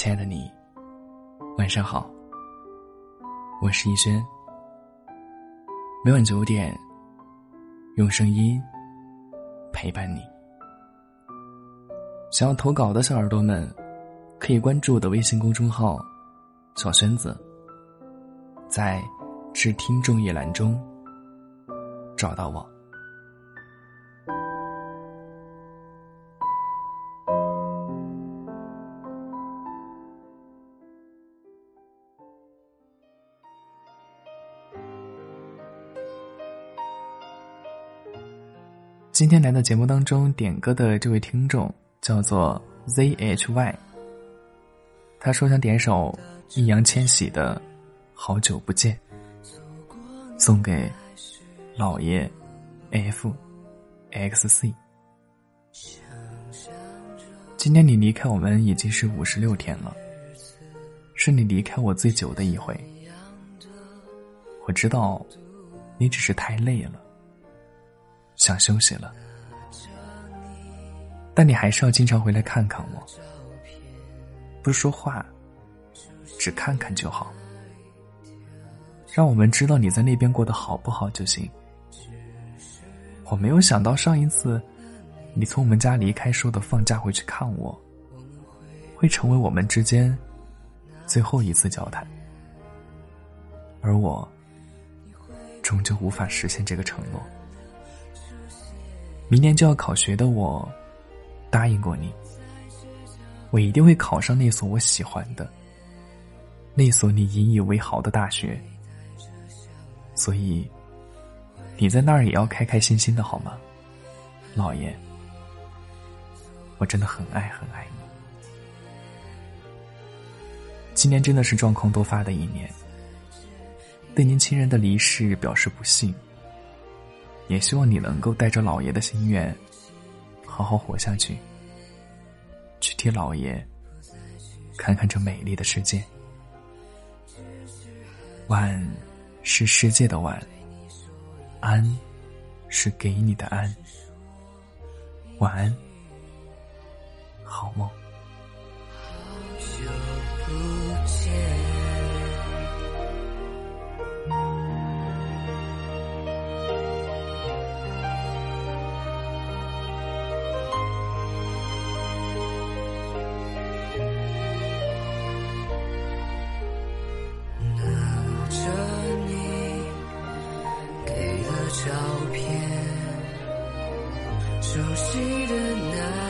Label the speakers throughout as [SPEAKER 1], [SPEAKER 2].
[SPEAKER 1] 亲爱的你，晚上好。我是逸轩。每晚九点，用声音陪伴你。想要投稿的小耳朵们，可以关注我的微信公众号“小轩子”，在“致听众”一栏中找到我。今天来到节目当中点歌的这位听众叫做 ZHY，他说想点首易烊千玺的《好久不见》，送给老爷 FXC。今天你离开我们已经是五十六天了，是你离开我最久的一回。我知道，你只是太累了。想休息了，但你还是要经常回来看看我，不说话，只看看就好，让我们知道你在那边过得好不好就行。我没有想到上一次你从我们家离开说的放假回去看我，会成为我们之间最后一次交谈，而我终究无法实现这个承诺。明年就要考学的我，答应过你，我一定会考上那所我喜欢的，那所你引以为豪的大学。所以，你在那儿也要开开心心的好吗，老爷？我真的很爱很爱你。今年真的是状况多发的一年，对您亲人的离世表示不幸。也希望你能够带着老爷的心愿，好好活下去，去替老爷看看这美丽的世界。晚是世界的晚，安是给你的安。晚安，好梦。
[SPEAKER 2] 照片熟悉的那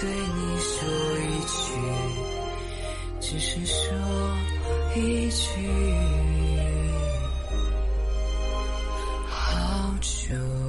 [SPEAKER 2] 对你说一句，只是说一句，好久。